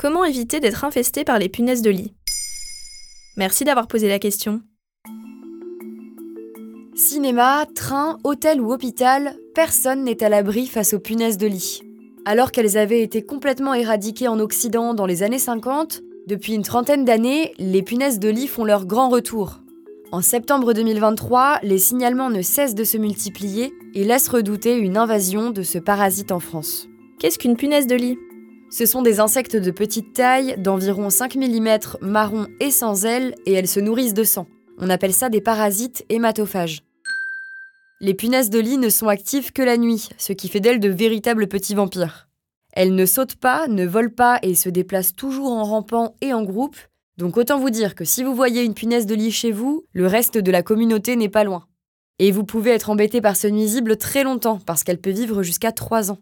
Comment éviter d'être infesté par les punaises de lit? Merci d'avoir posé la question. Cinéma, train, hôtel ou hôpital, personne n'est à l'abri face aux punaises de lit. Alors qu'elles avaient été complètement éradiquées en Occident dans les années 50, depuis une trentaine d'années, les punaises de lit font leur grand retour. En septembre 2023, les signalements ne cessent de se multiplier et laissent redouter une invasion de ce parasite en France. Qu'est-ce qu'une punaise de lit? Ce sont des insectes de petite taille, d'environ 5 mm, marron et sans ailes, et elles se nourrissent de sang. On appelle ça des parasites hématophages. Les punaises de lit ne sont actives que la nuit, ce qui fait d'elles de véritables petits vampires. Elles ne sautent pas, ne volent pas et se déplacent toujours en rampant et en groupe, donc autant vous dire que si vous voyez une punaise de lit chez vous, le reste de la communauté n'est pas loin. Et vous pouvez être embêté par ce nuisible très longtemps, parce qu'elle peut vivre jusqu'à 3 ans.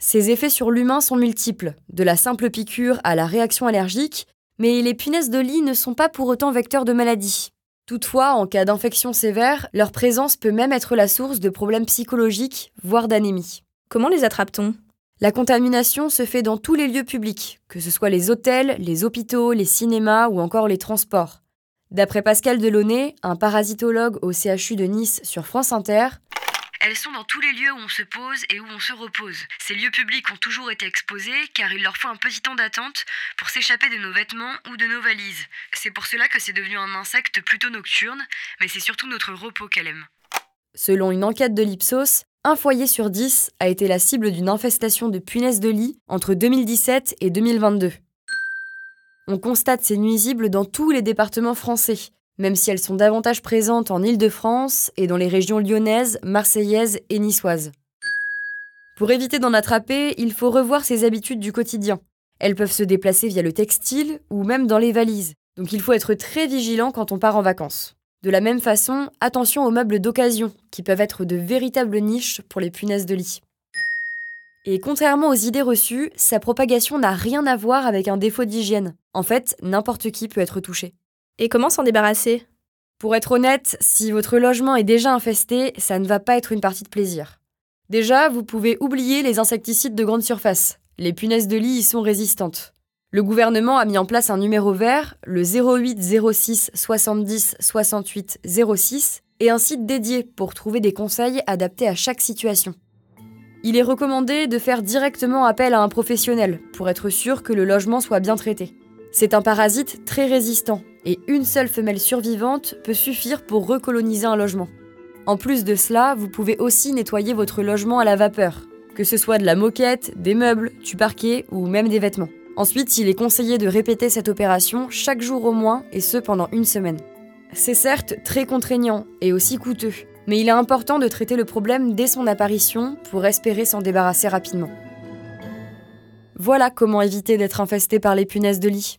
Ses effets sur l'humain sont multiples, de la simple piqûre à la réaction allergique, mais les punaises de lit ne sont pas pour autant vecteurs de maladies. Toutefois, en cas d'infection sévère, leur présence peut même être la source de problèmes psychologiques, voire d'anémie. Comment les attrape-t-on? La contamination se fait dans tous les lieux publics, que ce soit les hôtels, les hôpitaux, les cinémas ou encore les transports. D'après Pascal Delaunay, un parasitologue au CHU de Nice sur France Inter, elles sont dans tous les lieux où on se pose et où on se repose. Ces lieux publics ont toujours été exposés car il leur faut un petit temps d'attente pour s'échapper de nos vêtements ou de nos valises. C'est pour cela que c'est devenu un insecte plutôt nocturne, mais c'est surtout notre repos qu'elle aime. Selon une enquête de l'Ipsos, un foyer sur dix a été la cible d'une infestation de punaises de lit entre 2017 et 2022. On constate ces nuisibles dans tous les départements français, même si elles sont davantage présentes en Île-de-France et dans les régions lyonnaises, marseillaises et niçoises. Pour éviter d'en attraper, il faut revoir ses habitudes du quotidien. Elles peuvent se déplacer via le textile ou même dans les valises, donc il faut être très vigilant quand on part en vacances. De la même façon, attention aux meubles d'occasion, qui peuvent être de véritables niches pour les punaises de lit. Et contrairement aux idées reçues, sa propagation n'a rien à voir avec un défaut d'hygiène. En fait, n'importe qui peut être touché. Et comment s'en débarrasser? Pour être honnête, si votre logement est déjà infesté, ça ne va pas être une partie de plaisir. Déjà, vous pouvez oublier les insecticides de grande surface. Les punaises de lit y sont résistantes. Le gouvernement a mis en place un numéro vert, le 08 06 70 68 06, et un site dédié pour trouver des conseils adaptés à chaque situation. Il est recommandé de faire directement appel à un professionnel pour être sûr que le logement soit bien traité. C'est un parasite très résistant et une seule femelle survivante peut suffire pour recoloniser un logement. En plus de cela, vous pouvez aussi nettoyer votre logement à la vapeur, que ce soit de la moquette, des meubles, du parquet ou même des vêtements. Ensuite, il est conseillé de répéter cette opération chaque jour au moins et ce pendant une semaine. C'est certes très contraignant et aussi coûteux, mais il est important de traiter le problème dès son apparition pour espérer s'en débarrasser rapidement. Voilà comment éviter d'être infesté par les punaises de lit.